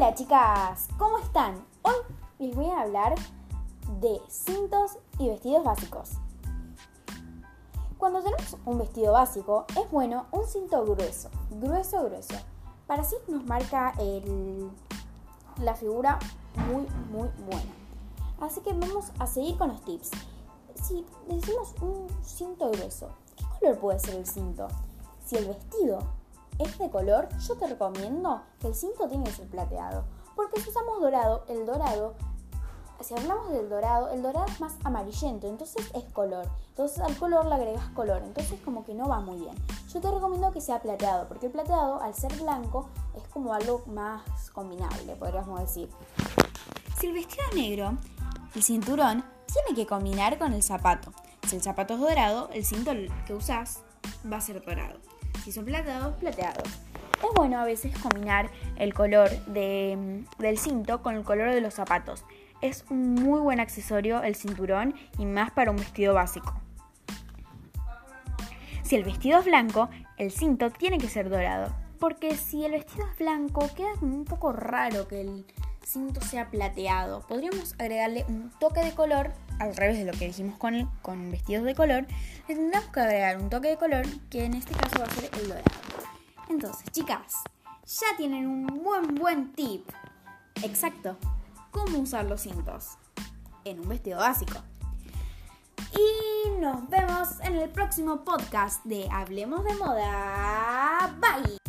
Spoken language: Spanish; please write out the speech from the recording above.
Hola chicas, ¿cómo están? Hoy les voy a hablar de cintos y vestidos básicos. Cuando tenemos un vestido básico, es bueno un cinto grueso, grueso, grueso. Para así nos marca la figura muy, muy buena. Así que vamos a seguir con los tips. Si decimos un cinto grueso, ¿qué color puede ser el cinto? Si el vestido es de color, yo te recomiendo que el cinto tiene que ser plateado. Porque si usamos dorado, el dorado, si hablamos del dorado, el dorado es más amarillento, entonces es color. Entonces al color le agregas color, entonces como que no va muy bien. Yo te recomiendo que sea plateado, porque el plateado al ser blanco es como algo más combinable, podríamos decir. Si el vestido es negro, el cinturón tiene que combinar con el zapato. Si el zapato es dorado, el cinto que usas va a ser dorado. Si son plateados, plateados. Es bueno a veces combinar el color del cinto con el color de los zapatos. Es un muy buen accesorio el cinturón y más para un vestido básico. Si el vestido es blanco, el cinto tiene que ser dorado. Porque si el vestido es blanco, queda un poco raro que el cinto sea plateado. Podríamos agregarle un toque de color, al revés de lo que dijimos con, con vestidos de color, le tendremos que agregar un toque de color que en este caso va a ser el dorado. Entonces, chicas, ya tienen un buen buen tip. Exacto, cómo usar los cintos en un vestido básico. Y nos vemos en el próximo podcast de Hablemos de Moda. Bye.